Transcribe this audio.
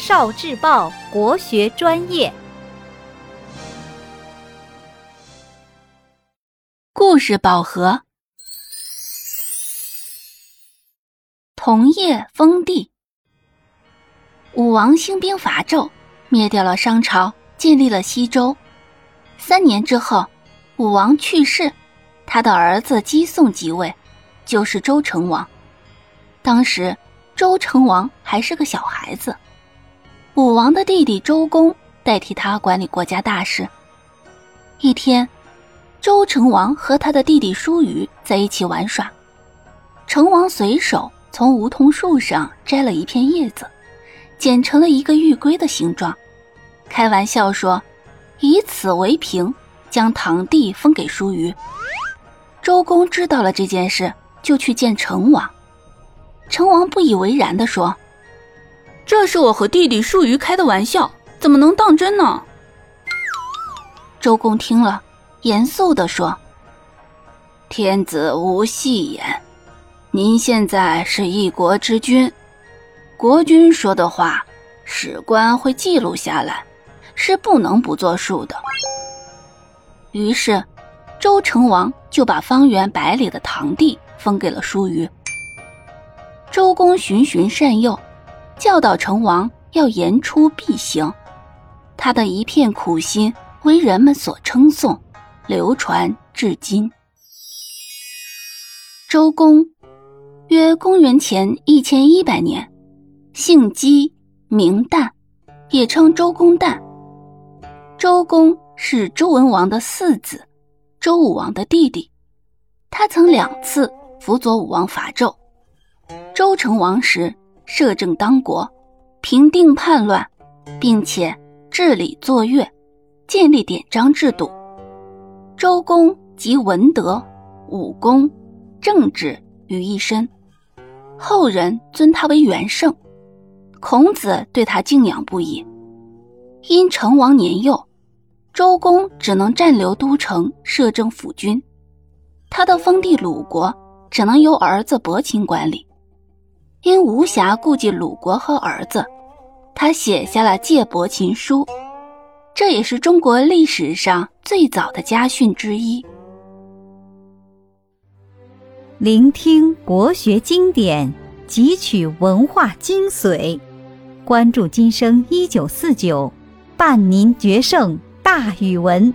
少智报国学专业故事宝盒，同业封地。武王兴兵伐纣，灭掉了商朝，建立了西周。三年之后，武王去世，他的儿子姬宋即位，就是周成王。当时，周成王还是个小孩子。武王的弟弟周公代替他管理国家大事。一天，周成王和他的弟弟叔虞在一起玩耍，成王随手从梧桐树上摘了一片叶子，剪成了一个玉龟的形状，开玩笑说：“以此为凭，将堂弟封给叔虞。”周公知道了这件事，就去见成王。成王不以为然地说。这是我和弟弟叔虞开的玩笑，怎么能当真呢？周公听了，严肃地说：“天子无戏言，您现在是一国之君，国君说的话，史官会记录下来，是不能不作数的。”于是，周成王就把方圆百里的堂弟封给了叔虞。周公循循善诱。教导成王要言出必行，他的一片苦心为人们所称颂，流传至今。周公，约公元前一千一百年，姓姬，名旦，也称周公旦。周公是周文王的四子，周武王的弟弟。他曾两次辅佐武王伐纣。周成王时。摄政当国，平定叛乱，并且治理作乐，建立典章制度。周公集文德、武功、政治于一身，后人尊他为元圣。孔子对他敬仰不已。因成王年幼，周公只能暂留都城，摄政辅军。他的封地鲁国只能由儿子伯禽管理。因无暇顾及鲁国和儿子，他写下了《借伯禽书》，这也是中国历史上最早的家训之一。聆听国学经典，汲取文化精髓，关注今生一九四九，伴您决胜大语文。